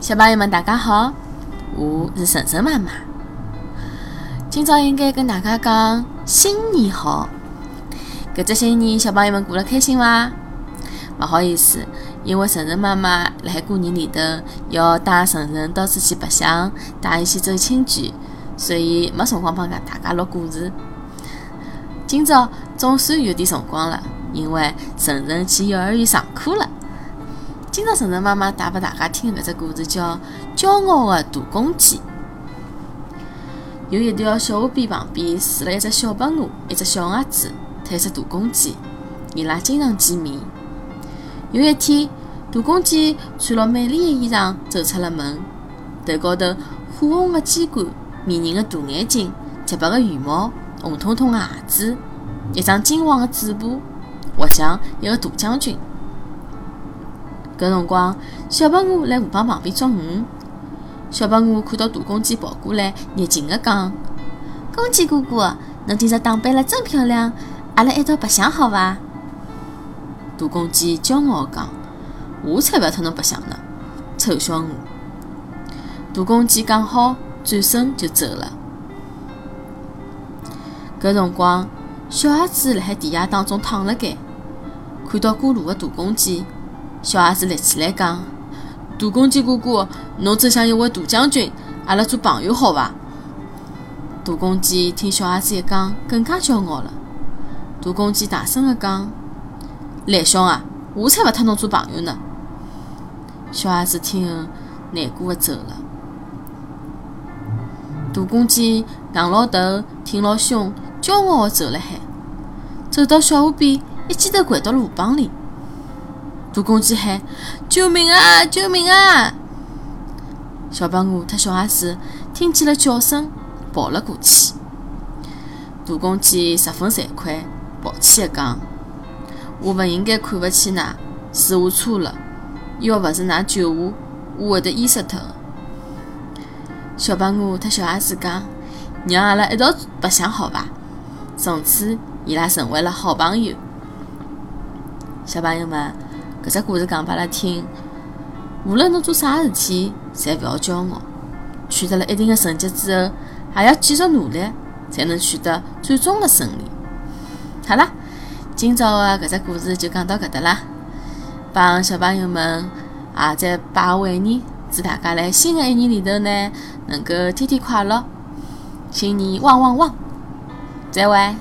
小朋友们，大家好，我是晨晨妈妈。今朝应该跟大家讲新年好。搿只新年，小朋友们过了开心伐？勿好意思，因为晨晨妈妈辣海过年里头要带晨晨到处去白相，带伊去走亲眷，所以没辰光帮大家录故事。今朝总算有点辰光了，因为晨晨去幼儿园上课了。今朝晨晨妈妈带拨大家听的搿只故事叫《骄傲的大公鸡》。有一条小河边旁边住了一只小白鹅、一只小鸭子，和一只大公鸡。伊拉经常见面。有一天，大公鸡穿了美丽的衣裳走出了门，头高头火红的鸡冠、迷人的大眼睛、洁白的羽毛、红彤彤的鞋子、一张金黄的嘴巴，活像一个大将军。搿辰光，小白鹅辣河浜旁边捉鱼。小白鹅看到大公鸡跑过来，热情地讲：“公鸡哥哥，侬今朝打扮了真漂亮，阿拉一道白相好伐？”大公鸡骄傲地讲：“我才勿要和侬白相呢，臭小鹅！”大公鸡讲好，转身就走了。搿辰光，小鸭子辣海地下当中躺辣盖，看到过路的大公鸡。小鸭子立起来讲：“大公鸡哥哥，侬真像一位大将军，阿拉做朋友好伐？”大公鸡听小鸭子一讲，更加骄傲了。大公鸡大声地讲：“来兄啊，我才勿和侬做朋友呢！”小鸭子听后，难过的走了。大公鸡昂牢头，挺牢胸，骄傲的走了海，走到小河边，一记头跪到了河浜里。大公鸡喊：“救命啊！救命啊！”小白鹅和小鸭子听见了叫声，跑了过去。大公鸡十分惭愧，抱歉地讲：“我勿应该看勿起㑚，是我错了。要勿是㑚救我，我会得淹死脱。”小白鹅和小鸭子讲：“让阿拉一道白相好伐？”从此，伊拉成为了好朋友。小朋友们。搿只故事讲拨阿拉听，无论侬做啥事体，侪勿要骄傲。取得了一定的成绩之后，还要继续努力，才能取得最终的胜利。好了，今朝的搿只故事就讲到搿搭啦。帮小朋友们也再拜个晚年，祝大家辣新的一年里头呢，能够天天快乐，新年旺旺旺！再会。